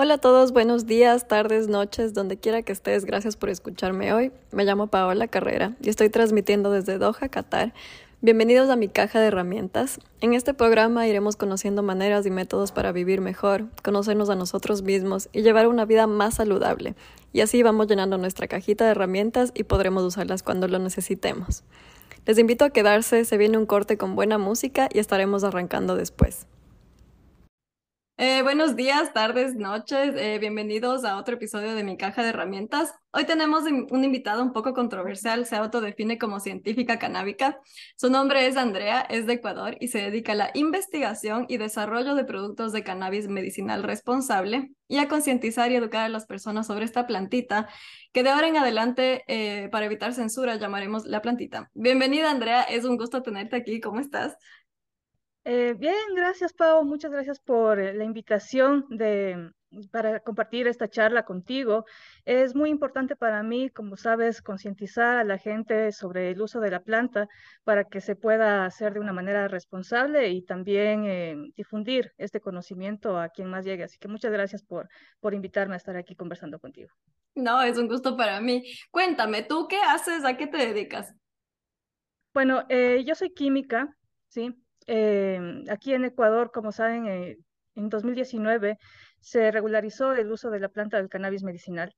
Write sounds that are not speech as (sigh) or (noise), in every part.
Hola a todos, buenos días, tardes, noches, donde quiera que estés. Gracias por escucharme hoy. Me llamo Paola Carrera y estoy transmitiendo desde Doha, Qatar. Bienvenidos a mi caja de herramientas. En este programa iremos conociendo maneras y métodos para vivir mejor, conocernos a nosotros mismos y llevar una vida más saludable. Y así vamos llenando nuestra cajita de herramientas y podremos usarlas cuando lo necesitemos. Les invito a quedarse, se viene un corte con buena música y estaremos arrancando después. Eh, buenos días, tardes, noches. Eh, bienvenidos a otro episodio de Mi Caja de Herramientas. Hoy tenemos un invitado un poco controversial, se autodefine como científica canábica. Su nombre es Andrea, es de Ecuador y se dedica a la investigación y desarrollo de productos de cannabis medicinal responsable y a concientizar y educar a las personas sobre esta plantita, que de ahora en adelante, eh, para evitar censura, llamaremos la plantita. Bienvenida, Andrea, es un gusto tenerte aquí. ¿Cómo estás? Eh, bien, gracias, Pau. Muchas gracias por eh, la invitación de, para compartir esta charla contigo. Es muy importante para mí, como sabes, concientizar a la gente sobre el uso de la planta para que se pueda hacer de una manera responsable y también eh, difundir este conocimiento a quien más llegue. Así que muchas gracias por, por invitarme a estar aquí conversando contigo. No, es un gusto para mí. Cuéntame, ¿tú qué haces? ¿A qué te dedicas? Bueno, yo soy química, ¿sí? Eh, aquí en Ecuador, como saben, eh, en 2019 se regularizó el uso de la planta del cannabis medicinal.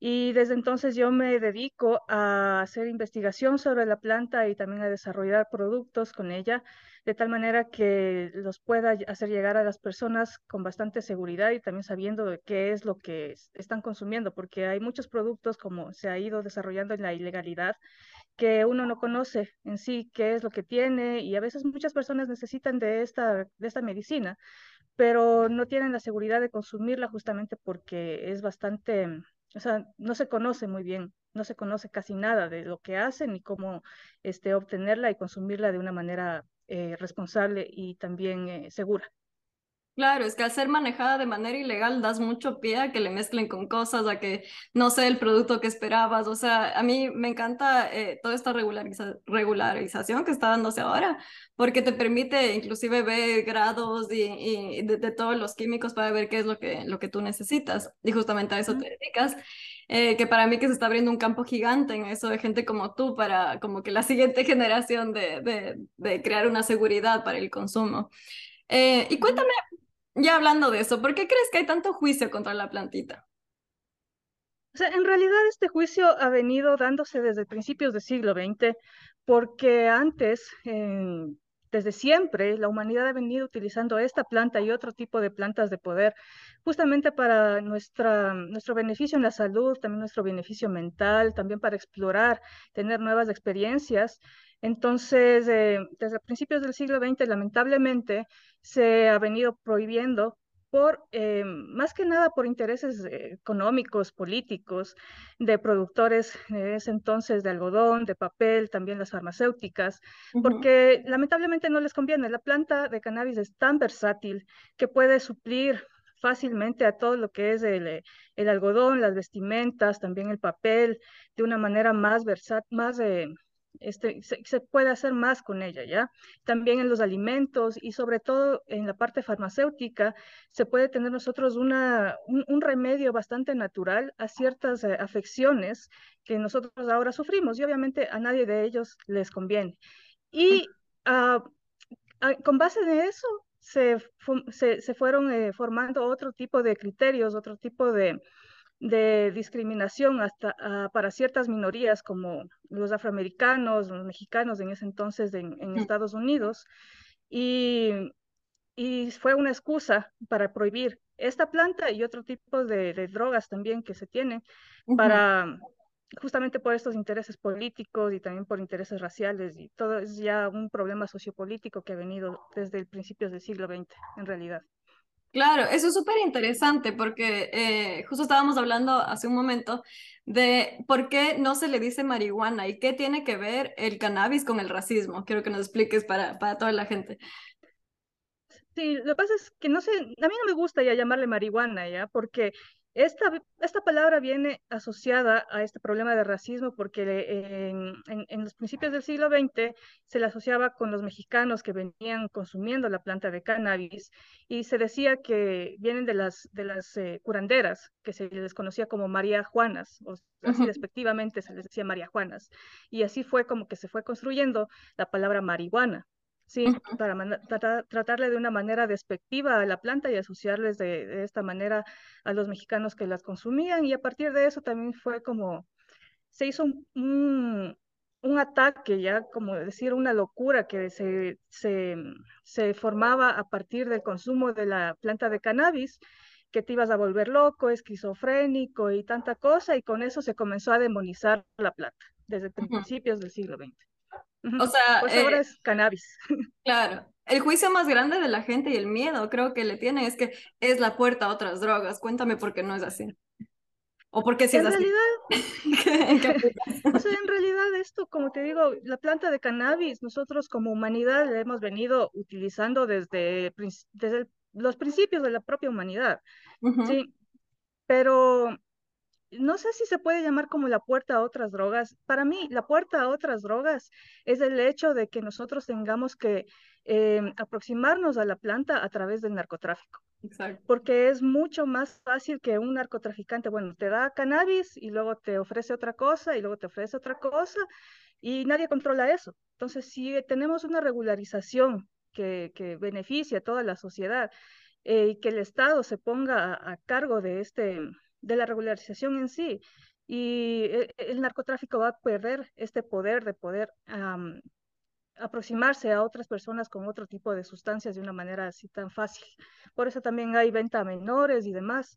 Y desde entonces yo me dedico a hacer investigación sobre la planta y también a desarrollar productos con ella, de tal manera que los pueda hacer llegar a las personas con bastante seguridad y también sabiendo de qué es lo que están consumiendo, porque hay muchos productos como se ha ido desarrollando en la ilegalidad que uno no conoce en sí qué es lo que tiene y a veces muchas personas necesitan de esta, de esta medicina, pero no tienen la seguridad de consumirla justamente porque es bastante, o sea, no se conoce muy bien, no se conoce casi nada de lo que hacen ni cómo este, obtenerla y consumirla de una manera eh, responsable y también eh, segura. Claro, es que al ser manejada de manera ilegal das mucho pie a que le mezclen con cosas, a que no sea el producto que esperabas. O sea, a mí me encanta eh, toda esta regularización que está dándose ahora, porque te permite inclusive ver grados y, de, todos los químicos para ver qué es lo que, lo que tú necesitas. Y justamente a eso te dedicas. Eh, que para mí que se está abriendo un campo gigante en eso de gente como tú para como que la siguiente generación de, de, de crear una seguridad para el consumo. Eh, y cuéntame, ya hablando de eso, ¿por qué crees que hay tanto juicio contra la plantita? O sea, en realidad este juicio ha venido dándose desde principios del siglo XX, porque antes, desde siempre, la humanidad ha venido utilizando esta planta y otro tipo de plantas de poder, justamente para nuestra, nuestro beneficio en la salud, también nuestro beneficio mental, también para explorar, tener nuevas experiencias. Entonces, eh, desde principios del siglo XX, lamentablemente, se ha venido prohibiendo por, eh, más que nada por intereses eh, económicos, políticos, de productores de ese entonces de algodón, de papel, también las farmacéuticas, porque lamentablemente no les conviene. La planta de cannabis es tan versátil que puede suplir fácilmente a todo lo que es el, el algodón, las vestimentas, también el papel, de una manera más versátil, más... Eh, este, se, puede hacer más con ella, ¿ya? También en los alimentos y sobre todo en la parte farmacéutica se puede tener nosotros una, un, remedio bastante natural a ciertas eh, afecciones que nosotros ahora sufrimos y obviamente a nadie de ellos les conviene. Y ah, ah, con base en eso se, se, fueron eh, formando otro tipo de criterios, otro tipo de, de discriminación hasta ah, para ciertas minorías como los afroamericanos, los mexicanos en ese entonces en, mm. Estados Unidos, y, y, fue una excusa para prohibir esta planta y otro tipo de, drogas también que se tienen para justamente por estos intereses políticos y también por intereses raciales y todo es ya un problema sociopolítico que ha venido desde el principios del siglo XX en realidad. Claro, eso es súper interesante porque eh, justo estábamos hablando hace un momento de por qué no se le dice marihuana y qué tiene que ver el cannabis con el racismo. Quiero que nos expliques para, para toda la gente. Sí, lo que pasa es que no sé, a mí no me gusta ya llamarle marihuana, ¿ya? Porque Esta, esta palabra viene asociada a este problema de racismo porque en, en, los principios del siglo XX se le asociaba con los mexicanos que venían consumiendo la planta de cannabis y se decía que vienen de las, de las eh, curanderas, que se les conocía como María Juanas, o así despectivamente se les decía María Juanas. Y así fue como que se fue construyendo la palabra marihuana. Sí, para tratarle de una manera despectiva a la planta y asociarles de, esta manera a los mexicanos que las consumían. Y a partir de eso también fue como, se hizo un, un, ataque, ya como decir, una locura que se, se, se formaba a partir del consumo de la planta de cannabis que te ibas a volver loco, esquizofrénico y tanta cosa, y con eso se comenzó a demonizar la planta desde principios del siglo XX. O sea, pues ahora eh, es cannabis. (laughs) Claro. El juicio más grande de la gente y el miedo creo que le tienen es que es la puerta a otras drogas. Cuéntame por qué no es así. O por qué si en es realidad, (laughs) o sea, en realidad esto, como te digo, la planta de cannabis, nosotros como humanidad la hemos venido utilizando desde, desde los principios de la propia humanidad, ¿sí? Pero no sé si se puede llamar como la puerta a otras drogas. Para mí, la puerta a otras drogas es el hecho de que nosotros tengamos que em, aproximarnos a la planta a través del narcotráfico. Exacto. Porque es mucho más fácil que un narcotraficante, bueno, te da cannabis y luego te ofrece otra cosa y luego te ofrece otra cosa y nadie controla eso. Entonces, si tenemos una regularización que, que beneficie a toda la sociedad eh, y que el Estado se ponga a cargo de este de la regularización en sí. Y e, el, narcotráfico va a perder este poder de poder aproximarse a otras personas con otro tipo de sustancias de una manera así tan fácil. Por eso también hay venta a menores y demás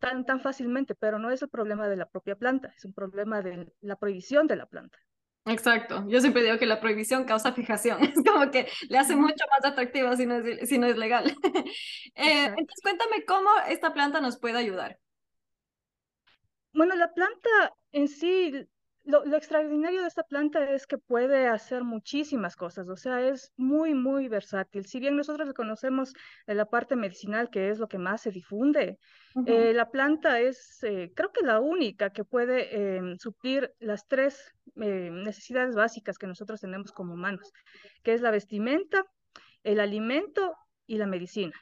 tan, tan fácilmente, pero no es el problema de la propia planta, es un problema de la prohibición de la planta. Exacto, yo siempre digo que la prohibición causa fijación, (laughs) es como que le hace mucho más atractiva si no es, si no es legal. (laughs) eh, entonces cuéntame cómo esta planta nos puede ayudar. Bueno, la planta en sí, lo, extraordinario de esta planta es que puede hacer muchísimas cosas, o sea, es muy, muy versátil. Si bien nosotros le conocemos la parte medicinal, que es lo que más se difunde, eh, la planta es, eh, creo que la única que puede em, suplir las tres eh, necesidades básicas que nosotros tenemos como humanos, que es la vestimenta, el alimento y la medicina.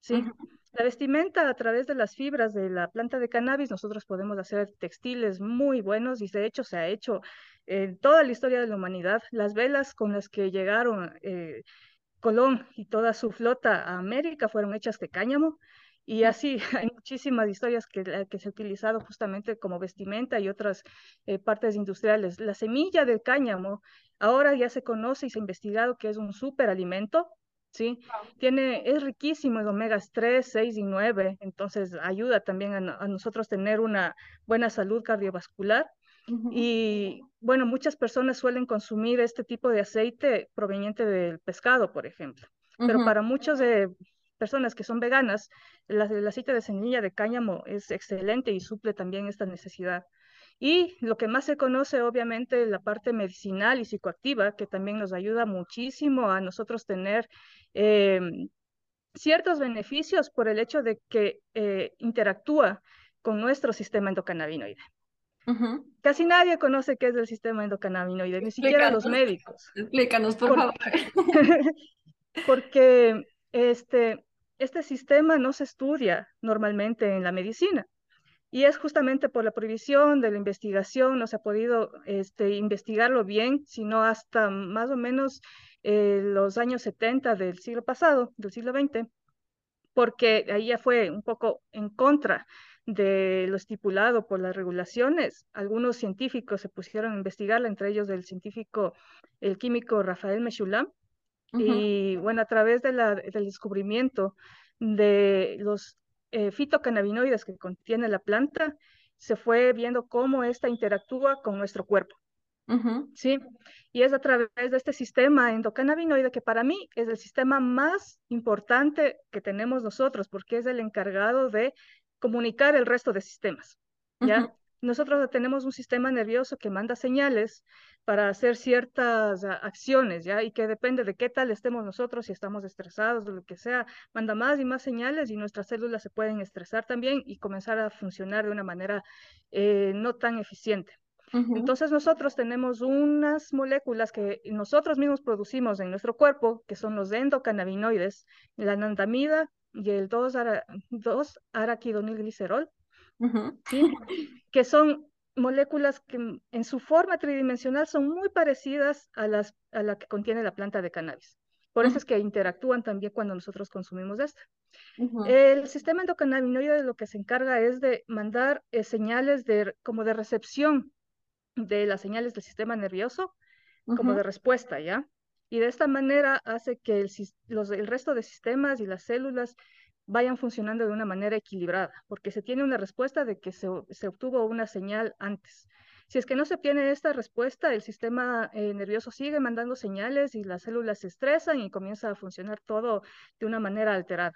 ¿sí? La vestimenta a través de las fibras de la planta de cannabis, nosotros podemos hacer textiles muy buenos y de hecho se ha hecho en toda la historia de la humanidad. Las velas con las que llegaron eh, Colón y toda su flota a América fueron hechas de cáñamo. Y así (laughs) hay muchísimas historias que, que se ha utilizado justamente como vestimenta y otras eh, partes industriales. La semilla del cáñamo ahora ya se conoce y se ha investigado que es un superalimento ¿sí? Tiene, es riquísimo en omegas 3, 6 y 9, entonces ayuda también a, nosotros tener una buena salud cardiovascular. Y bueno, muchas personas suelen consumir este tipo de aceite proveniente del pescado, por ejemplo. Pero para muchas de personas que son veganas, el aceite de semilla de cáñamo es excelente y suple también esta necesidad. Y lo que más se conoce, obviamente, la parte medicinal y psicoactiva, que también nos ayuda muchísimo a nosotros tener em, ciertos beneficios por el hecho de que eh, interactúa con nuestro sistema endocannabinoide. Casi nadie conoce qué es el sistema endocannabinoide, ni siquiera los médicos. Explícanos, por, favor. (laughs) porque este, este sistema no se estudia normalmente en la medicina. Y es justamente por la prohibición de la investigación, no se ha podido este, investigarlo bien, sino hasta más o menos eh, los años 70 del siglo pasado, del siglo XX, porque ahí ya fue un poco en contra de lo estipulado por las regulaciones. Algunos científicos se pusieron a investigarla, entre ellos el científico, el químico Rafael Mechulam, y bueno, a través de la, del descubrimiento de los eh, fitocannabinoides que contiene la planta, se fue viendo cómo esta interactúa con nuestro cuerpo. ¿Sí? Y es a través de este sistema endocannabinoide que para mí es el sistema más importante que tenemos nosotros, porque es el encargado de comunicar el resto de sistemas. ¿Ya? Nosotros tenemos un sistema nervioso que manda señales para hacer ciertas ah, acciones, ¿ya? Y que depende de qué tal estemos nosotros, si estamos estresados o lo que sea, manda más y más señales y nuestras células se pueden estresar también y comenzar a funcionar de una manera eh, no tan eficiente. Entonces nosotros tenemos unas moléculas que nosotros mismos producimos en nuestro cuerpo, que son los endocannabinoides, la anandamida y el 2-araquidonilglicerol, (laughs) que son moléculas que en su forma tridimensional son muy parecidas a, las, a la que contiene la planta de cannabis. Por eso es que interactúan también cuando nosotros consumimos esta. El sistema endocannabinoide lo que se encarga es de mandar eh, señales de, como de recepción de las señales del sistema nervioso, como de respuesta, ¿ya? Y de esta manera hace que el, los, el resto de sistemas y las células vayan funcionando de una manera equilibrada, porque se tiene una respuesta de que se, se obtuvo una señal antes. Si es que no se obtiene esta respuesta, el sistema eh, nervioso sigue mandando señales y las células se estresan y comienza a funcionar todo de una manera alterada.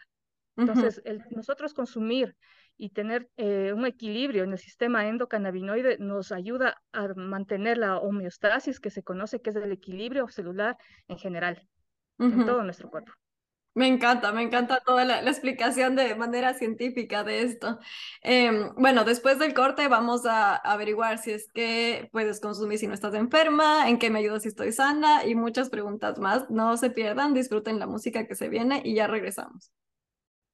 Entonces, el, nosotros consumir y tener eh, un equilibrio en el sistema endocannabinoide nos ayuda a mantener la homeostasis que se conoce que es el equilibrio celular en general, en todo nuestro cuerpo. Me encanta, me encanta toda la, explicación de manera científica de esto. Em, bueno, después del corte vamos a averiguar si es que puedes consumir si no estás enferma, en qué me ayuda si estoy sana y muchas preguntas más. No se pierdan, disfruten la música que se viene y ya regresamos.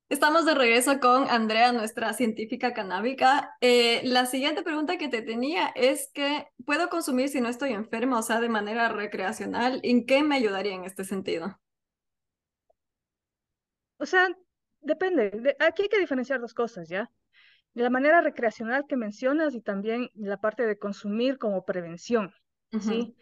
Estamos de regreso con Andrea, nuestra científica canábica. Eh, la siguiente pregunta que te tenía es que, ¿puedo consumir si no estoy enferma, o sea, de manera recreacional? ¿En qué me ayudaría en este sentido? O sea, depende. aquí hay que diferenciar dos cosas, ¿ya? La manera recreacional que mencionas y también la parte de consumir como prevención, ¿sí?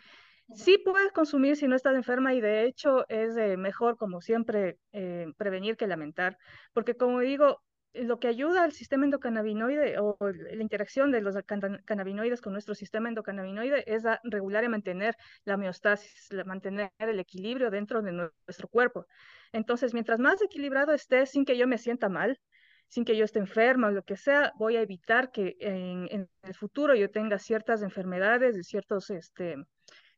Sí puedes consumir si no estás enferma y de hecho es mejor, como siempre, eh, prevenir que lamentar, porque como digo, lo que ayuda al sistema endocannabinoide o la interacción de los cannabinoides con nuestro sistema endocannabinoide es a regular y mantener la homeostasis, mantener el equilibrio dentro de nuestro cuerpo. Entonces, mientras más equilibrado esté, sin que yo me sienta mal, sin que yo esté enferma o lo que sea, voy a evitar que en, el futuro yo tenga ciertas enfermedades y ciertos, este,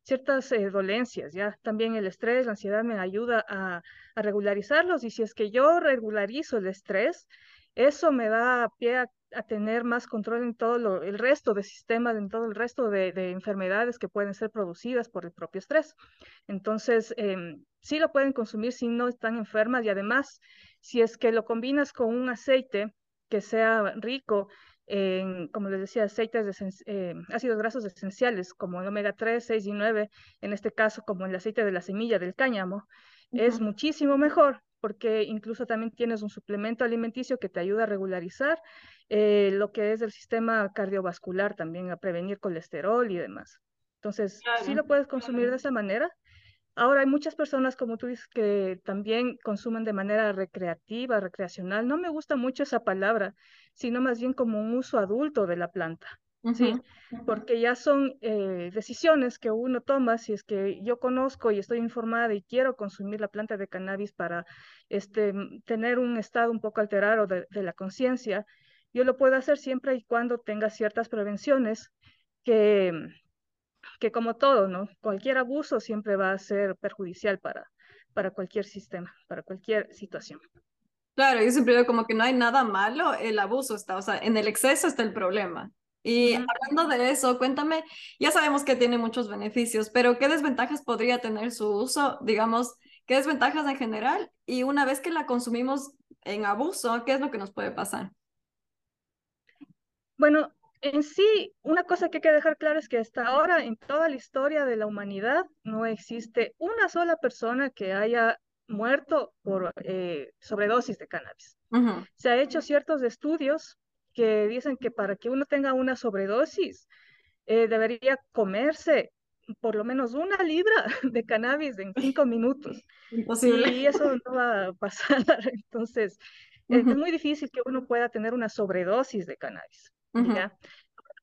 ciertas eh, dolencias, ¿ya? También el estrés, la ansiedad me ayuda a, regularizarlos y si es que yo regularizo el estrés, eso me da pie a, tener más control en todo el resto de sistemas, en todo el resto de, de, enfermedades que pueden ser producidas por el propio estrés. Entonces, em, sí lo pueden consumir si no están enfermas y además, si es que lo combinas con un aceite que sea rico en, como les decía, aceites de eh, ácidos grasos esenciales como el omega 3, 6 y 9, en este caso como el aceite de la semilla del cáñamo, es muchísimo mejor porque incluso también tienes un suplemento alimenticio que te ayuda a regularizar eh, lo que es el sistema cardiovascular, también a prevenir colesterol y demás. Entonces, sí lo puedes consumir de esa manera Ahora hay muchas personas, como tú dices, que también consumen de manera recreativa, recreacional. No me gusta mucho esa palabra, sino más bien como un uso adulto de la planta. Sí, porque ya son eh, decisiones que uno toma si es que yo conozco y estoy informada y quiero consumir la planta de cannabis para este, tener un estado un poco alterado de, de la conciencia, yo lo puedo hacer siempre y cuando tenga ciertas prevenciones que, que como todo, ¿no? Cualquier abuso siempre va a ser perjudicial para, para cualquier sistema, para cualquier situación. Claro, yo siempre digo como que no hay nada malo, el abuso está, o sea, en el exceso está el problema. Y hablando de eso, cuéntame, ya sabemos que tiene muchos beneficios, pero ¿qué desventajas podría tener su uso? Digamos, ¿qué desventajas en general? Y una vez que la consumimos en abuso, ¿qué es lo que nos puede pasar? Bueno, en sí, una cosa que hay que dejar claro es que hasta ahora, en toda la historia de la humanidad, no existe una sola persona que haya muerto por eh, sobredosis de cannabis. Se ha hecho ciertos estudios que dicen que para que uno tenga una sobredosis, eh, debería comerse por lo menos una libra (laughs) de cannabis en cinco minutos. Imposible. Y eso no va a pasar. (laughs) Entonces, es muy difícil que uno pueda tener una sobredosis de cannabis.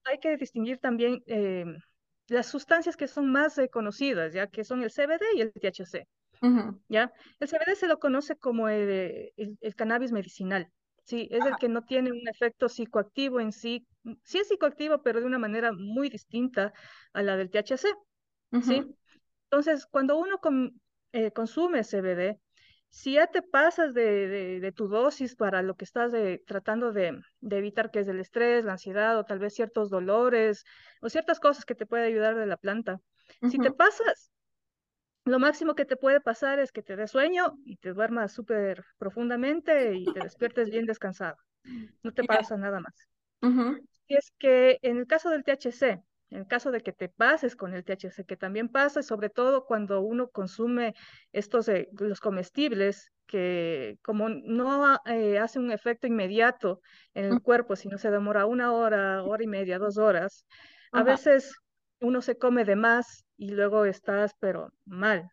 Hay que distinguir también eh, las sustancias que son más eh, conocidas, ya que son el CBD y el THC. ¿ya? El CBD se lo conoce como el, el, cannabis medicinal. Sí, es el que no tiene un efecto psicoactivo en sí. Sí es psicoactivo, pero de una manera muy distinta a la del THC. ¿sí? Entonces, cuando uno eh, consume CBD, si ya te pasas de, tu dosis para lo que estás tratando de, evitar, que es el estrés, la ansiedad o tal vez ciertos dolores o ciertas cosas que te puede ayudar de la planta, si te pasas, lo máximo que te puede pasar es que te dé sueño y te duermas súper profundamente y te despiertes bien descansado. No te pasa nada más. Y es que en el caso del THC, en caso de que te pases con el THC, que también pasa, sobre todo cuando uno consume estos, eh, los comestibles, que como no eh, hace un efecto inmediato en el cuerpo, sino se demora una hora, hora y media, dos horas, a veces uno se come de más y luego estás, pero mal.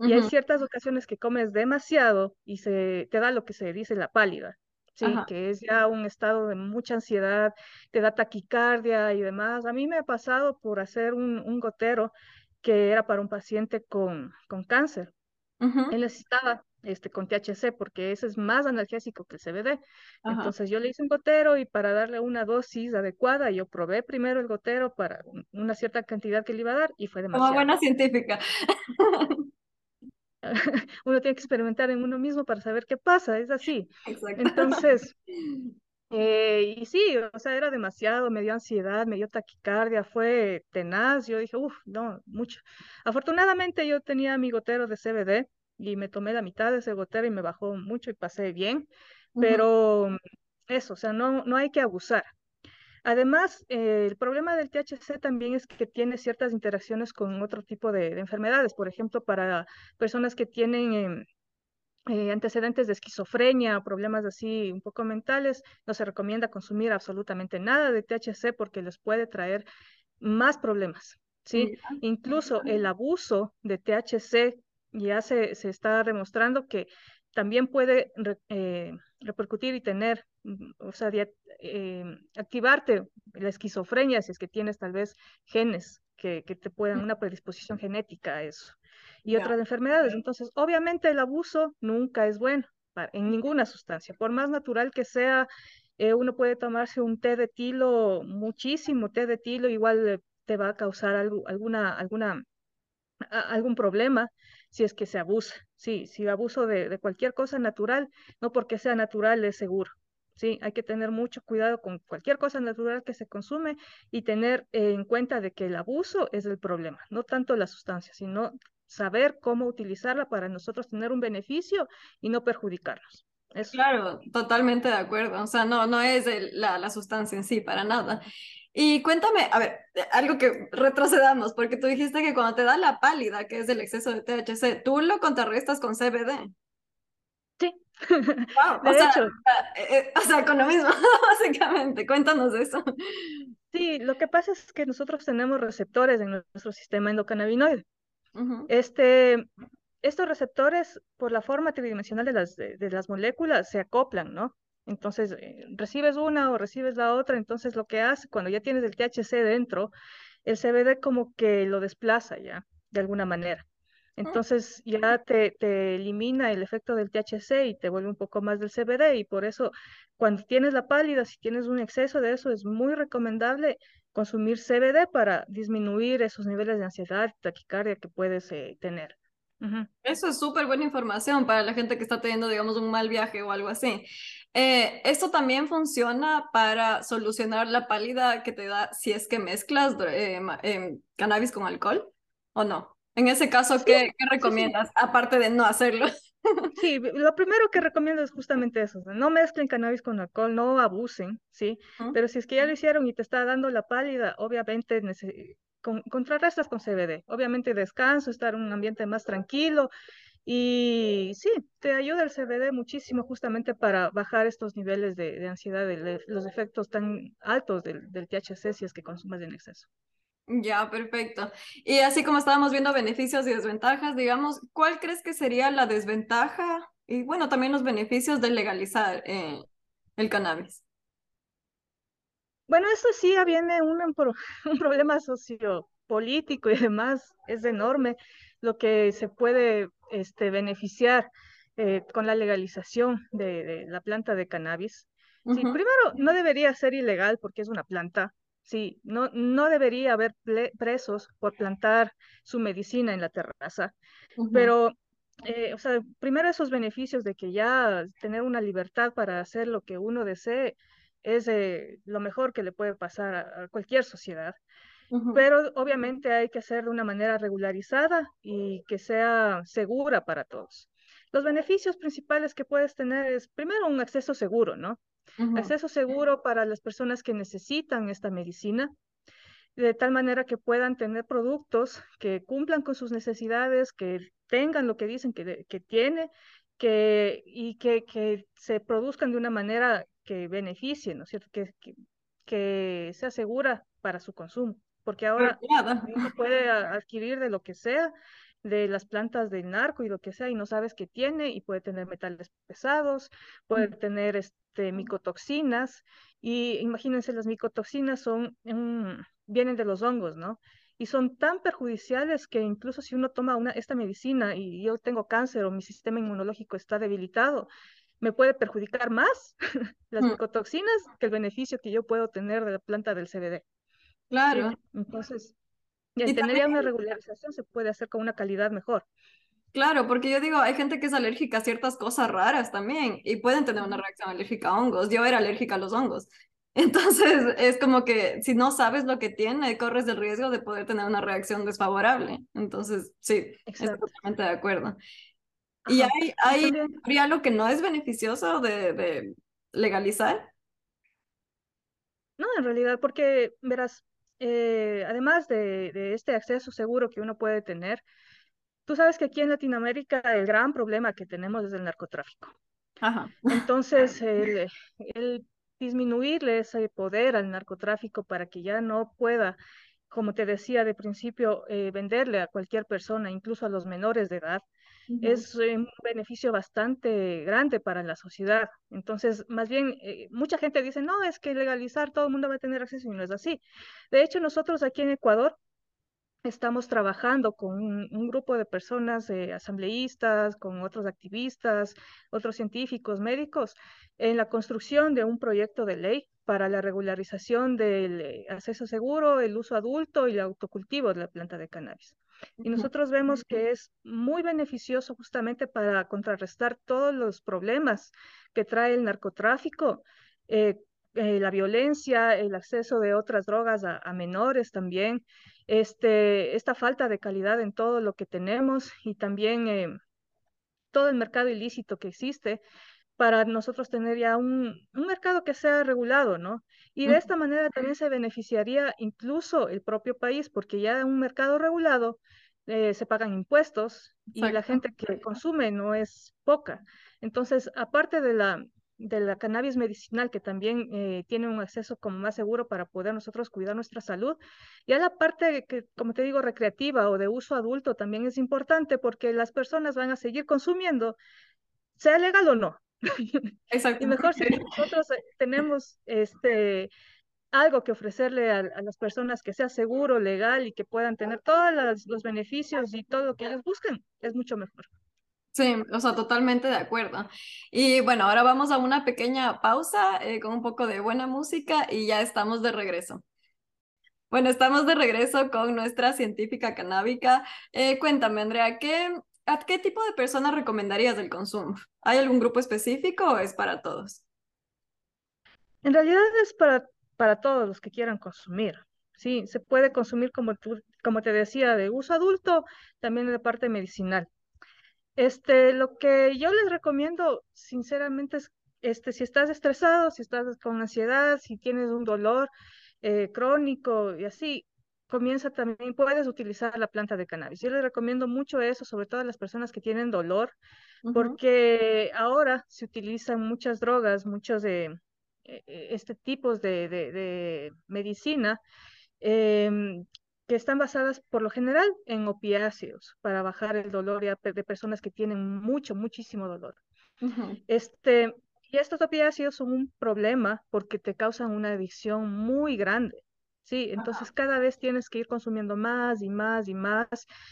Y hay ciertas ocasiones que comes demasiado y se te da lo que se dice la pálida. ¿Sí? Que es ya un estado de mucha ansiedad, te da taquicardia y demás. A mí me ha pasado por hacer un, gotero que era para un paciente con, con cáncer. Él necesitaba este, con THC porque ese es más analgésico que el CBD. Entonces yo le hice un gotero y para darle una dosis adecuada, yo probé primero el gotero para una cierta cantidad que le iba a dar y fue demasiado. Como buena científica. (laughs) (laughs) uno tiene que experimentar en uno mismo para saber qué pasa, es así. Entonces, eh, y sí, o sea, era demasiado, me dio ansiedad, me dio taquicardia, fue tenaz, yo dije, uff, no, mucho. Afortunadamente yo tenía mi gotero de CBD y me tomé la mitad de ese gotero y me bajó mucho y pasé bien, pero eso, o sea, no, no hay que abusar. Además, eh, el problema del THC también es que tiene ciertas interacciones con otro tipo de, enfermedades. Por ejemplo, para personas que tienen em, eh, antecedentes de esquizofrenia o problemas así un poco mentales, no se recomienda consumir absolutamente nada de THC porque les puede traer más problemas. ¿sí? Incluso el abuso de THC ya se, se está demostrando que también puede eh, repercutir y tener, mm, o sea, eh, activarte la esquizofrenia si es que tienes tal vez genes que, que te puedan, una predisposición genética a eso y otras enfermedades. Entonces, obviamente el abuso nunca es bueno en ninguna sustancia, por más natural que sea, eh, uno puede tomarse un té de tilo, muchísimo té de tilo, igual te va a causar algo, alguna, alguna, algún problema si es que se abusa. Sí, si abuso de, cualquier cosa natural, no porque sea natural es seguro. Sí, hay que tener mucho cuidado con cualquier cosa natural que se consume y tener en cuenta de que el abuso es el problema, no tanto la sustancia, sino saber cómo utilizarla para nosotros tener un beneficio y no perjudicarnos. Claro, totalmente de acuerdo. O sea, no, no es la, la sustancia en sí, para nada. Y cuéntame, a ver, algo que retrocedamos, porque tú dijiste que cuando te da la pálida, que es el exceso de THC, tú lo contrarrestas con CBD. Sí. Wow, (laughs) de hecho. Eh, eh, o sea, con lo mismo, (laughs) básicamente. Cuéntanos eso. Sí, lo que pasa es que nosotros tenemos receptores en nuestro sistema endocannabinoide. este, estos receptores, por la forma tridimensional de las, de las moléculas, se acoplan, ¿no? Entonces, eh, recibes una o recibes la otra, entonces lo que hace cuando ya tienes el THC dentro, el CBD como que lo desplaza ya, de alguna manera. Ah. Entonces ya te, te, elimina el efecto del THC y te vuelve un poco más del CBD y por eso cuando tienes la pálida, si tienes un exceso de eso, es muy recomendable consumir CBD para disminuir esos niveles de ansiedad, taquicardia que puedes eh, tener. Eso es súper buena información para la gente que está teniendo, digamos, un mal viaje o algo así. Eh, ¿Esto también funciona para solucionar la pálida que te da si es que mezclas eh, em, cannabis con alcohol o no? En ese caso, ¿qué, recomiendas, aparte de no hacerlo? (laughs) Sí, lo primero que recomiendo es justamente eso, no mezclen cannabis con alcohol, no abusen, ¿sí? Pero si es que ya lo hicieron y te está dando la pálida, obviamente con, contrarrestas con CBD. Obviamente descanso, estar en un ambiente más tranquilo y sí, te ayuda el CBD muchísimo justamente para bajar estos niveles de, ansiedad, de, los efectos tan altos del, del THC si es que consumes en exceso. Ya, perfecto. Y así como estábamos viendo beneficios y desventajas, digamos, ¿cuál crees que sería la desventaja y bueno, también los beneficios de legalizar eh, el cannabis? Bueno, eso sí viene un, (laughs) un problema sociopolítico y demás, es enorme lo que se puede este, beneficiar eh, con la legalización de, la planta de cannabis. Sí, primero, no debería ser ilegal porque es una planta, Sí, no, no debería haber presos por plantar su medicina en la terraza, pero, eh, o sea, primero esos beneficios de que ya tener una libertad para hacer lo que uno desee es eh, lo mejor que le puede pasar a, cualquier sociedad. Pero obviamente hay que hacer de una manera regularizada y que sea segura para todos. Los beneficios principales que puedes tener es, primero, un acceso seguro, ¿no? acceso seguro para las personas que necesitan esta medicina, de tal manera que puedan tener productos que cumplan con sus necesidades, que tengan lo que dicen que, que tiene, que, y que, que, se produzcan de una manera que beneficie, ¿no es cierto? Que, que, que sea segura para su consumo, porque ahora uno puede adquirir de lo que sea, de las plantas del narco y lo que sea, y no sabes qué tiene, y puede tener metales pesados, puede tener este, micotoxinas, y imagínense, las micotoxinas son, vienen de los hongos, ¿no? Y son tan perjudiciales que incluso si uno toma una, esta medicina y yo tengo cáncer o mi sistema inmunológico está debilitado, me puede perjudicar más (laughs) las micotoxinas que el beneficio que yo puedo tener de la planta del CBD. Claro. Entonces, y, tener una regularización se puede hacer con una calidad mejor. Claro, porque yo digo, hay gente que es alérgica a ciertas cosas raras también y pueden tener una reacción alérgica a hongos. Yo era alérgica a los hongos. (laughs) Entonces, es como que si no sabes lo que tiene, corres el riesgo de poder tener una reacción desfavorable. Entonces, sí, estoy totalmente de acuerdo. ¿Y hay, hay, algo que no es beneficioso de, de legalizar? No, en realidad, porque, verás, eh, además de, este acceso seguro que uno puede tener, tú sabes que aquí en Latinoamérica el gran problema que tenemos es el narcotráfico. Entonces, el, disminuirle ese poder al narcotráfico para que ya no pueda, como te decía de principio, eh, venderle a cualquier persona, incluso a los menores de edad, es un beneficio bastante grande para la sociedad. Entonces, más bien, eh, mucha gente dice, no, es que legalizar todo el mundo va a tener acceso y no es así. De hecho, nosotros aquí en Ecuador estamos trabajando con un, grupo de personas, eh, asambleístas, con otros activistas, otros científicos, médicos, en la construcción de un proyecto de ley para la regularización del eh, acceso seguro, el uso adulto y el autocultivo de la planta de cannabis. Y nosotros vemos que es muy beneficioso justamente para contrarrestar todos los problemas que trae el narcotráfico, eh, eh, la violencia, el acceso de otras drogas a, menores también, este, esta falta de calidad en todo lo que tenemos y también eh, todo el mercado ilícito que existe para nosotros tener ya un, un, mercado que sea regulado, ¿no? Y de esta manera también se beneficiaría incluso el propio país, porque ya en un mercado regulado eh, se pagan impuestos y la gente que consume no es poca. Entonces, aparte de la, de la cannabis medicinal, que también eh, tiene un acceso como más seguro para poder nosotros cuidar nuestra salud, ya la parte que, como te digo, recreativa o de uso adulto también es importante porque las personas van a seguir consumiendo, sea legal o no. (laughs) Exacto. y mejor si nosotros eh, tenemos este algo que ofrecerle a, las personas que sea seguro, legal y que puedan tener todos los beneficios y todo lo que ellos buscan, es mucho mejor. Sí, o sea, totalmente de acuerdo. Y bueno, ahora vamos a una pequeña pausa eh, con un poco de buena música y ya estamos de regreso. Bueno, estamos de regreso con nuestra científica canábica. Eh, cuéntame, Andrea, ¿qué, ¿a qué tipo de personas recomendarías el consumo? ¿Hay algún grupo específico o es para todos? En realidad es para para todos los que quieran consumir. Sí, se puede consumir como, como te decía, de uso adulto, también de parte medicinal. Este, lo que yo les recomiendo, sinceramente, es este, si estás estresado, si estás con ansiedad, si tienes un dolor eh, crónico y así, comienza también, puedes utilizar la planta de cannabis. Yo les recomiendo mucho eso, sobre todo a las personas que tienen dolor, porque ahora se utilizan muchas drogas, muchos de e, e, este tipo de, de, medicina em, que están basadas por lo general en opiáceos para bajar el dolor de personas que tienen mucho, muchísimo dolor. este, y estos opiáceos son un problema porque te causan una adicción muy grande. Sí, entonces cada vez tienes que ir consumiendo más y más y más,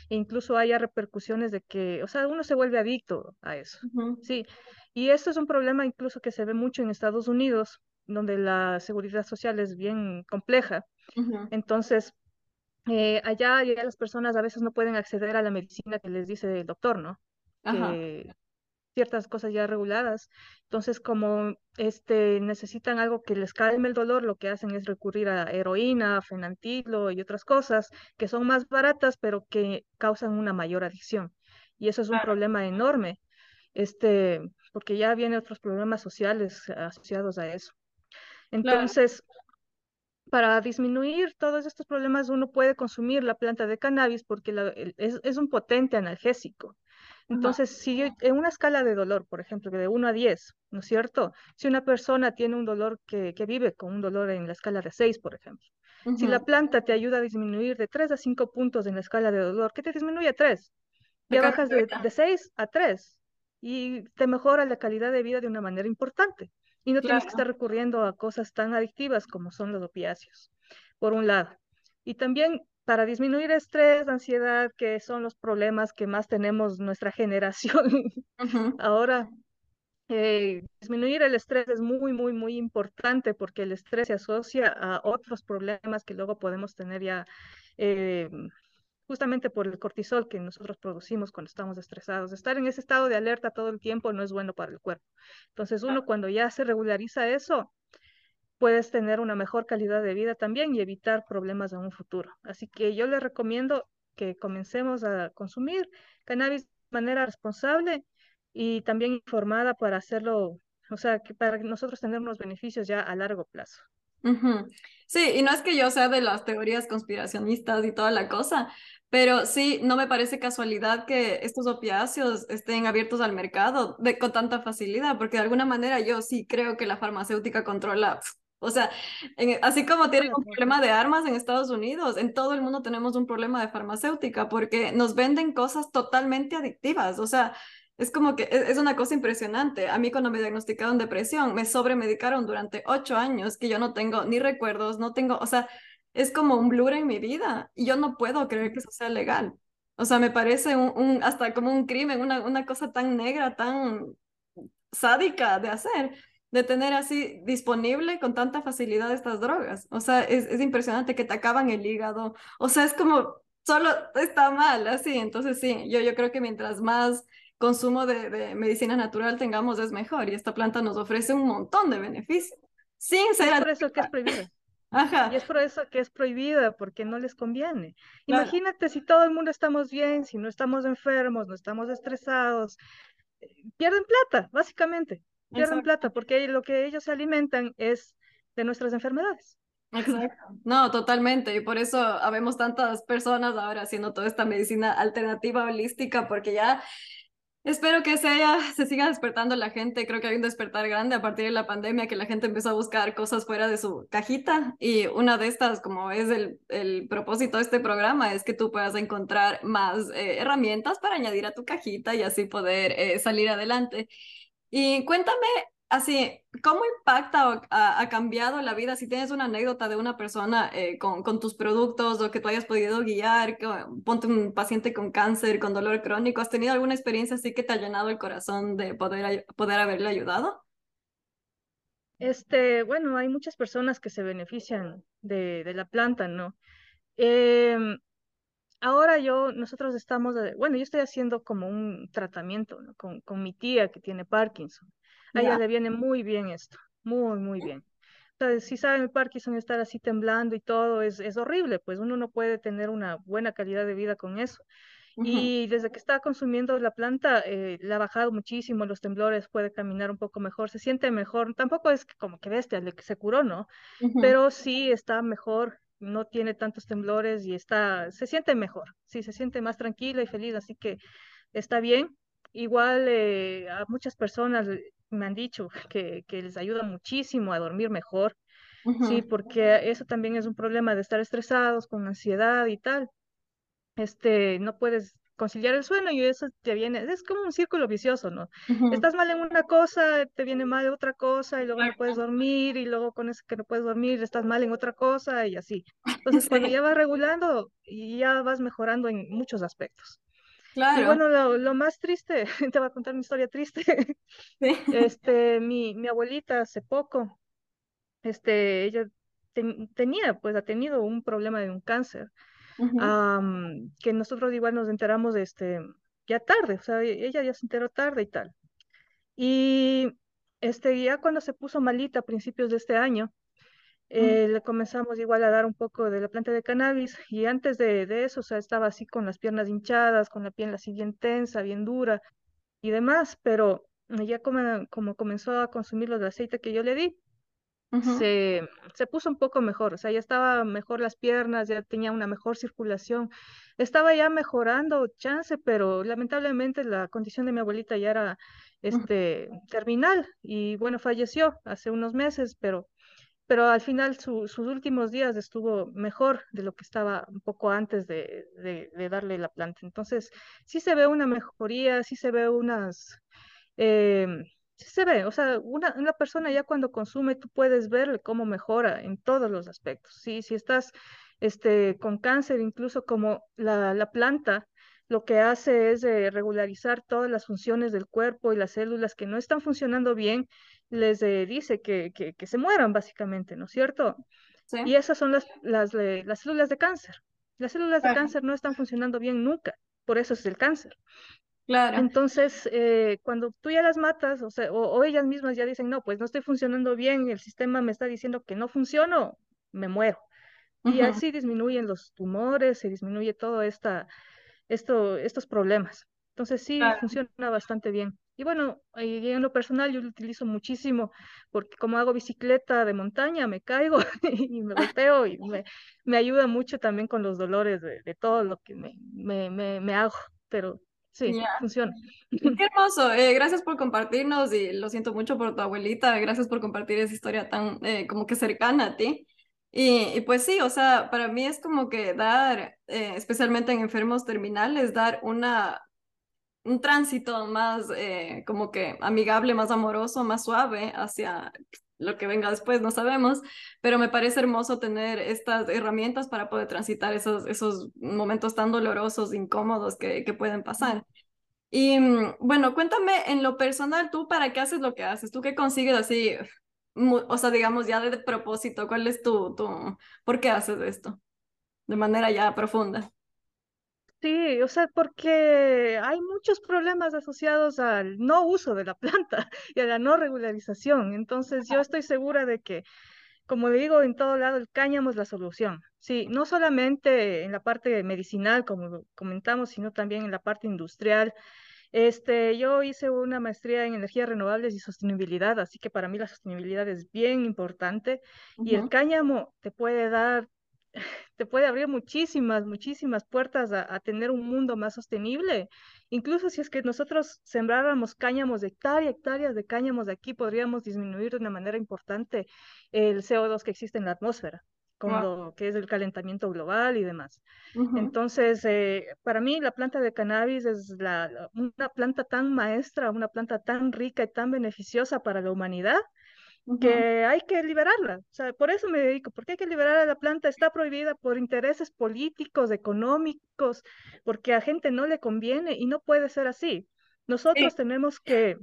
e incluso haya repercusiones de que, o sea, uno se vuelve adicto a eso. Sí, y esto es un problema incluso que se ve mucho en Estados Unidos, donde la seguridad social es bien compleja. Entonces, eh, allá ya las personas a veces no pueden acceder a la medicina que les dice el doctor, ¿no? Que ciertas cosas ya reguladas. Entonces, como este, necesitan algo que les calme el dolor, lo que hacen es recurrir a heroína, fenantilo y otras cosas que son más baratas, pero que causan una mayor adicción. Y eso es un problema enorme, este, porque ya vienen otros problemas sociales asociados a eso. Entonces, para disminuir todos estos problemas, uno puede consumir la planta de cannabis porque es, es, un potente analgésico. Entonces, si en una escala de dolor, por ejemplo, de 1 a 10, ¿no es cierto? Si una persona tiene un dolor que, que vive con un dolor en la escala de 6, por ejemplo, si la planta te ayuda a disminuir de 3 a 5 puntos en la escala de dolor, ¿qué te disminuye a 3? Ya bajas de, de 6 a 3 y te mejora la calidad de vida de una manera importante. Y no tienes que estar recurriendo a cosas tan adictivas como son los opiáceos, por un lado. Y también para disminuir estrés, ansiedad, que son los problemas que más tenemos nuestra (laughs) generación. Ahora, eh, disminuir el estrés es muy, muy, muy importante porque el estrés se asocia a otros problemas que luego podemos tener ya eh, justamente por el cortisol que nosotros producimos cuando estamos estresados. Estar en ese estado de alerta todo el tiempo no es bueno para el cuerpo. Entonces uno cuando ya se regulariza eso, puedes tener una mejor calidad de vida también y evitar problemas en un futuro. Así que yo les recomiendo que comencemos a consumir cannabis de manera responsable y también informada para hacerlo, o sea, que para nosotros tener unos beneficios ya a largo plazo. Sí, y no es que yo sea de las teorías conspiracionistas y toda la cosa, pero sí, no me parece casualidad que estos opiáceos estén abiertos al mercado de, con tanta facilidad, porque de alguna manera yo sí creo que la farmacéutica controla o sea, así como tienen un problema de armas en Estados Unidos, en todo el mundo tenemos un problema de farmacéutica porque nos venden cosas totalmente adictivas. O sea, es como que es, una cosa impresionante. A mí cuando me diagnosticaron depresión, me sobremedicaron durante ocho años que yo no tengo ni recuerdos, no tengo, o sea, es como un blur en mi vida y yo no puedo creer que eso sea legal. O sea, me parece un, un hasta como un crimen, una, una cosa tan negra, tan sádica de hacer de tener así disponible con tanta facilidad estas drogas. O sea, es, es impresionante que te acaban el hígado. O sea, es como, solo está mal, así. Entonces, sí, yo, yo creo que mientras más consumo de, de medicina natural tengamos es mejor y esta planta nos ofrece un montón de beneficios. Sin ser... Es por eso que es prohibida. (laughs) Ajá. Y es por eso que es prohibida, porque no les conviene. Imagínate si todo el mundo estamos bien, si no estamos enfermos, no estamos estresados, eh, pierden plata, básicamente pierden plata porque lo que ellos se alimentan es de nuestras enfermedades. Exacto. No, totalmente. Y por eso habemos tantas personas ahora haciendo toda esta medicina alternativa holística, porque ya espero que se, se siga despertando la gente. Creo que hay un despertar grande a partir de la pandemia, que la gente empezó a buscar cosas fuera de su cajita. Y una de estas, como es el, el propósito de este programa, es que tú puedas encontrar más eh, herramientas para añadir a tu cajita y así poder eh, salir adelante. Y cuéntame así, ¿cómo impacta o ha, cambiado la vida? Si tienes una anécdota de una persona eh, con, tus productos o que tú hayas podido guiar, ponte un paciente con cáncer, con dolor crónico, ¿has tenido alguna experiencia así que te ha llenado el corazón de poder, poder haberle ayudado? Este, bueno, hay muchas personas que se benefician de, de la planta, ¿no? Eh, ahora yo, nosotros estamos, bueno, yo estoy haciendo como un tratamiento con, con, mi tía que tiene Parkinson. A ella le viene muy bien esto, muy, muy bien. Entonces, si saben el Parkinson, estar así temblando y todo es, es horrible, pues uno no puede tener una buena calidad de vida con eso. Y desde que está consumiendo la planta, eh, le ha bajado muchísimo los temblores, puede caminar un poco mejor, se siente mejor. Tampoco es como que bestia, le se curó, ¿no? Pero sí está mejor no tiene tantos temblores y está, se siente mejor, sí, se siente más tranquila y feliz, así que está bien. Igual eh, a muchas personas me han dicho que, que les ayuda muchísimo a dormir mejor, sí, porque eso también es un problema de estar estresados, con ansiedad y tal. Este, no puedes conciliar el sueño y eso te viene, es como un círculo vicioso, ¿no? Estás mal en una cosa, te viene mal otra cosa y luego no puedes dormir y luego con eso que no puedes dormir estás mal en otra cosa y así. (laughs) Entonces cuando ya vas regulando y ya vas mejorando en muchos aspectos. Claro. Y bueno, lo, más triste, (laughs) te voy a contar una historia triste. (laughs) Este, mi, mi abuelita hace poco este, ella tenía, pues ha tenido un problema de un cáncer, que nosotros igual nos enteramos este, ya tarde, o sea, e-, ella ya se enteró tarde y tal. Y este, ya cuando se puso malita a principios de este año, eh, le comenzamos igual a dar un poco de la planta de cannabis y antes de, de, eso, o sea, estaba así con las piernas hinchadas, con la piel así bien tensa, bien dura y demás, pero ya como, como comenzó a consumir los aceite que yo le di, se, se puso un poco mejor, o sea, ya estaba mejor las piernas, ya tenía una mejor circulación, estaba ya mejorando chance, pero lamentablemente la condición de mi abuelita ya era este, terminal y bueno, falleció hace unos meses, pero, pero al final sus últimos días estuvo mejor de lo que estaba un poco antes de, de, darle la planta. Entonces, sí se ve una mejoría, sí se ve unas... Eh, se ve, o sea, una, una, persona ya cuando consume, tú puedes verle cómo mejora en todos los aspectos. ¿sí? Si estás este, con cáncer, incluso como la, la planta, lo que hace es eh, regularizar todas las funciones del cuerpo y las células que no están funcionando bien, les eh, dice que, que, que, se mueran básicamente, ¿no es cierto? Sí. Y esas son las, las, las células de cáncer. Las células de cáncer no están funcionando bien nunca, por eso es el cáncer. Claro. Entonces, eh, cuando tú ya las matas, o, sea, o, ellas mismas ya dicen, no, pues no estoy funcionando bien, el sistema me está diciendo que no funciono, me muero. Y así disminuyen los tumores, se disminuye todo esta, esto, estos problemas. Entonces sí, funciona bastante bien. Y bueno, en lo personal yo lo utilizo muchísimo porque como hago bicicleta de montaña, me caigo (laughs) y me (laughs) golpeo y me, me ayuda mucho también con los dolores de, de todo lo que me, me, me, me hago. Pero Sí, funciona. Qué hermoso. Eh, gracias por compartirnos y lo siento mucho por tu abuelita. Gracias por compartir esa historia tan eh, como que cercana a ti. Y, y, pues sí, o sea, para mí es como que dar, eh, especialmente en enfermos terminales, dar una, un tránsito más como que amigable, más amoroso, más suave hacia lo que venga después, no sabemos, pero me parece hermoso tener estas herramientas para poder transitar esos, esos momentos tan dolorosos, incómodos que, que pueden pasar. Y mm, bueno, cuéntame en lo personal, tú para qué haces lo que haces, tú qué consigues así, o sea, digamos ya de propósito, ¿cuál es tu, tu, por qué haces esto de manera ya profunda? Sí, o sea, porque hay muchos problemas asociados al no uso de la (laughs) planta y a la no regularización. Entonces, yo estoy segura de que, como digo, en todo lado el cáñamo es la solución. Sí, no solamente en la parte medicinal, como comentamos, sino también en la parte industrial. Este, yo hice una maestría en energías renovables y sostenibilidad, así que para mí la sostenibilidad es bien importante y el cáñamo te puede dar (laughs) te puede abrir muchísimas, muchísimas puertas a, tener un mundo más sostenible. Incluso si es que nosotros sembráramos cáñamos de hectárea, hectáreas de cáñamos de aquí, podríamos disminuir de una manera importante el CO2 que existe en la atmósfera, con lo que es el calentamiento global y demás. Entonces, eh, para mí la planta de cannabis es la, una planta tan maestra, una planta tan rica y tan beneficiosa para la humanidad que hay que liberarla. O sea, por eso me dedico, porque hay que liberar a la planta. Está prohibida por intereses políticos, económicos, porque a gente no le conviene y no puede ser así. Nosotros tenemos que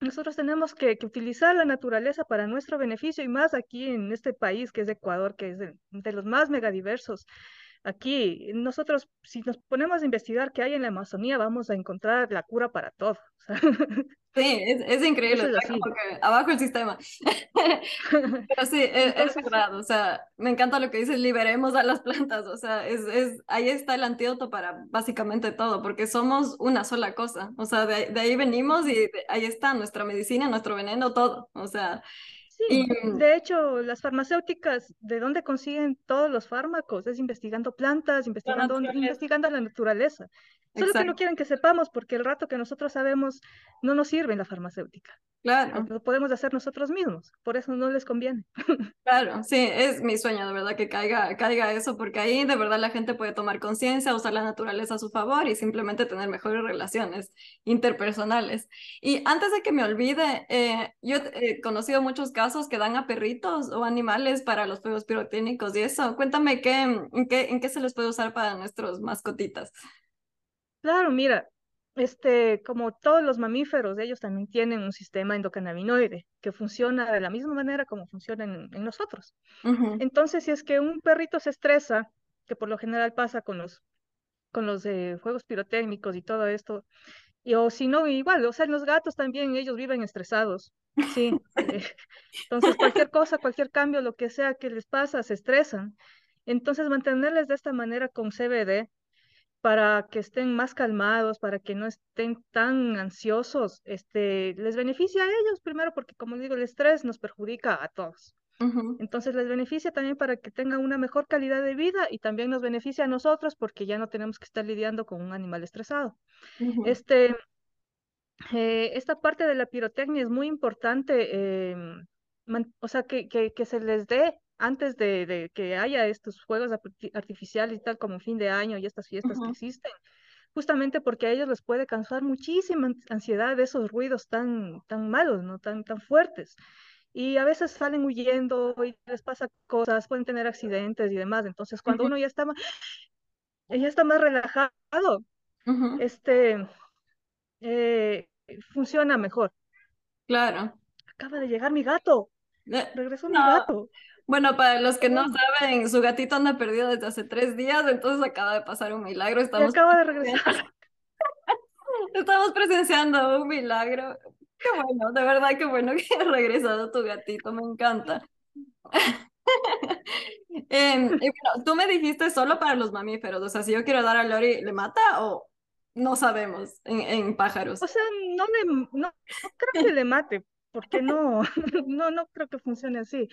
nosotros tenemos que, utilizar la naturaleza para nuestro beneficio y más aquí en este país que es Ecuador, que es de los más megadiversos. Aquí, nosotros, si nos ponemos a investigar qué hay en la Amazonía, vamos a encontrar la cura para todo. (laughs) Sí, es, es increíble, abajo el sistema. (laughs) Pero sí, es, es, verdad, o sea, me encanta lo que dices, liberemos a las plantas, o sea, es, es, ahí está el antídoto para básicamente todo, porque somos una sola cosa, o sea, de, de ahí venimos y ahí está nuestra medicina, nuestro veneno, todo, o sea, Sí, de hecho, las farmacéuticas, ¿de dónde consiguen todos los fármacos? Es investigando plantas, investigando, investigando la naturaleza. Solo que no quieren que sepamos, porque el rato que nosotros sabemos no nos sirve la farmacéutica. Claro. Lo podemos hacer nosotros mismos, por eso no les conviene. (laughs) Claro, sí, es mi sueño de verdad que caiga, caiga eso, porque ahí de verdad la gente puede tomar conciencia, usar la naturaleza a su favor y simplemente tener mejores relaciones interpersonales. Y antes de que me olvide, eh, yo he conocido muchos casos que dan a perritos o animales para los fuegos pirotécnicos y eso. Cuéntame qué, qué, en qué se les puede usar para nuestros mascotitas. Claro, mira, este, como todos los mamíferos, ellos también tienen un sistema endocannabinoide que funciona de la misma manera como funciona en, nosotros. Entonces, si es que un perrito se estresa, que por lo general pasa con los, con los eh, juegos pirotécnicos y todo esto, y, o si no, igual, o sea, los gatos también, ellos viven estresados, sí. Eh, entonces, cualquier cosa, cualquier cambio, lo que sea que les pasa, se estresan. Entonces, mantenerles de esta manera con CBD para que estén más calmados, para que no estén tan ansiosos, este, les beneficia a ellos primero porque, como digo, el estrés nos perjudica a todos. Entonces les beneficia también para que tengan una mejor calidad de vida y también nos beneficia a nosotros porque ya no tenemos que estar lidiando con un animal estresado. Este, eh, esta parte de la pirotecnia es muy importante, em, o sea, que, que, que se les dé antes de, que haya estos juegos artificiales y tal como fin de año y estas fiestas que existen, justamente porque a ellos les puede causar muchísima ansiedad de esos ruidos tan, tan malos, ¿no? Tan, tan fuertes. Y a veces salen huyendo y les pasa cosas, pueden tener accidentes y demás. Entonces, cuando uno ya está más, ya está más relajado, este, eh, funciona mejor. Claro. Acaba de llegar mi gato. Eh, Regresó mi gato. Bueno, para los que no saben, su gatito anda perdido desde hace tres días, entonces acaba de pasar un milagro. Estamos acaba de regresar. (laughs) Estamos presenciando un milagro. Qué bueno, de verdad qué bueno (laughs) que ha regresado tu gatito, me encanta. (laughs) Em, y bueno, tú me dijiste solo para los mamíferos, o sea, si yo quiero dar a Lori, ¿le mata o no sabemos en, en pájaros? O sea, no, le, no, creo que le mate, porque no, (laughs) no, no creo que funcione así.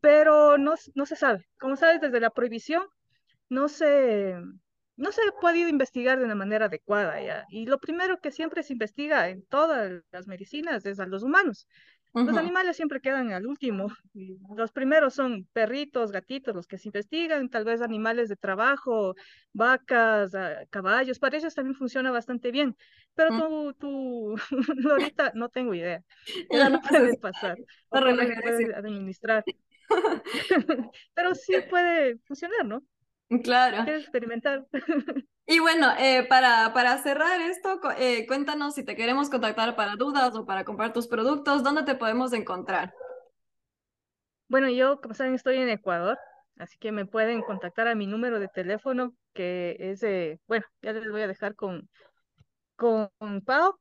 Pero no, no se sabe. Como sabes, desde la prohibición no se, no se ha podido investigar de una manera adecuada. ¿ya? Y lo primero que siempre se investiga en todas las medicinas es a los humanos. Los animales siempre quedan al último. Los primeros son perritos, gatitos, los que se investigan, tal vez animales de trabajo, vacas, ah, caballos, para ellos también funciona bastante bien. Pero mm. tú, tú, (laughs) ahorita no tengo idea. (laughs) Ya no puede pasar. No puede administrar. (laughs) Pero sí puede funcionar, ¿no? (laughs) Claro. Quieres experimentar. (laughs) Y bueno, eh, para, para cerrar esto, eh, cuéntanos si te queremos contactar para dudas o para comprar tus productos, ¿dónde te podemos encontrar? Bueno, yo, como saben, estoy en Ecuador, así que me pueden contactar a mi número de teléfono, que es, de, bueno, ya les voy a dejar con, con Pau.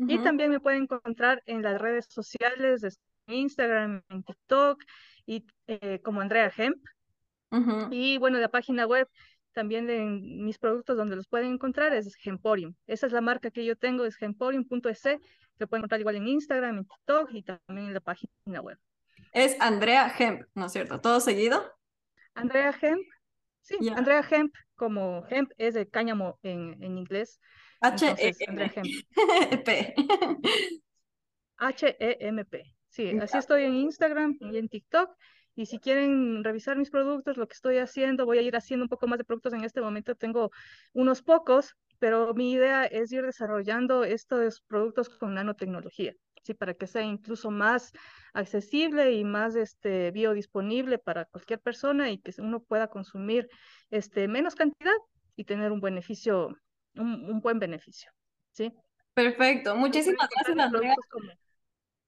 Y también me pueden encontrar en las redes sociales, de Instagram, en TikTok, y eh, como Andrea Hemp. Y bueno, la página web también de mis productos donde los pueden encontrar es Gemporium. Esa es la marca que yo tengo, es gemporium.es. Se pueden encontrar igual en Instagram, en TikTok y también en la página web. Es Andrea Hemp, ¿no es cierto? ¿Todo seguido? Andrea Hemp. Sí, Andrea Hemp, como hemp es de cáñamo en, en inglés. H-E-M-P. (laughs) H-E-M-P. Sí, así estoy en Instagram y en TikTok. Y si quieren revisar mis productos, lo que estoy haciendo, voy a ir haciendo un poco más de productos en este momento. Tengo unos pocos, pero mi idea es ir desarrollando estos productos con nanotecnología, ¿sí? para que sea incluso más accesible y más este, biodisponible para cualquier persona y que uno pueda consumir este, menos cantidad y tener un beneficio, un, buen beneficio. ¿sí? Perfecto. Muchísimas gracias,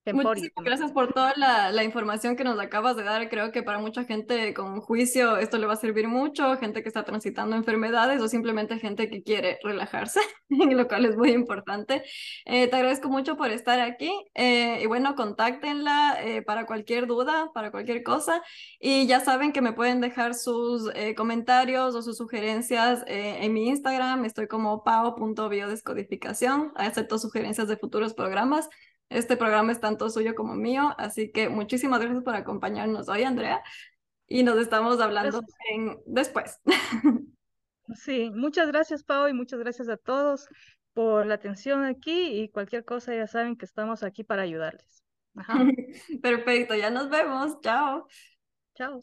Muchísimas gracias por toda la, la, información que nos acabas de dar. Creo que para mucha gente con juicio esto le va a servir mucho, gente que está transitando enfermedades o simplemente gente que quiere relajarse, (laughs) lo cual es muy importante. Eh, te agradezco mucho por estar aquí eh, y bueno, contáctenla eh, para cualquier duda, para cualquier cosa. Y ya saben que me pueden dejar sus comentarios o sus sugerencias en mi Instagram. Estoy como pao.biodescodificación. Acepto sugerencias de futuros programas. Este programa es tanto suyo como mío, así que muchísimas gracias por acompañarnos hoy, Andrea, y nos estamos hablando en... después. (laughs) Sí, muchas gracias, Pau, y muchas gracias a todos por la atención aquí y cualquier cosa ya saben que estamos aquí para ayudarles. (laughs) Perfecto, ya nos vemos. Chao. Chao.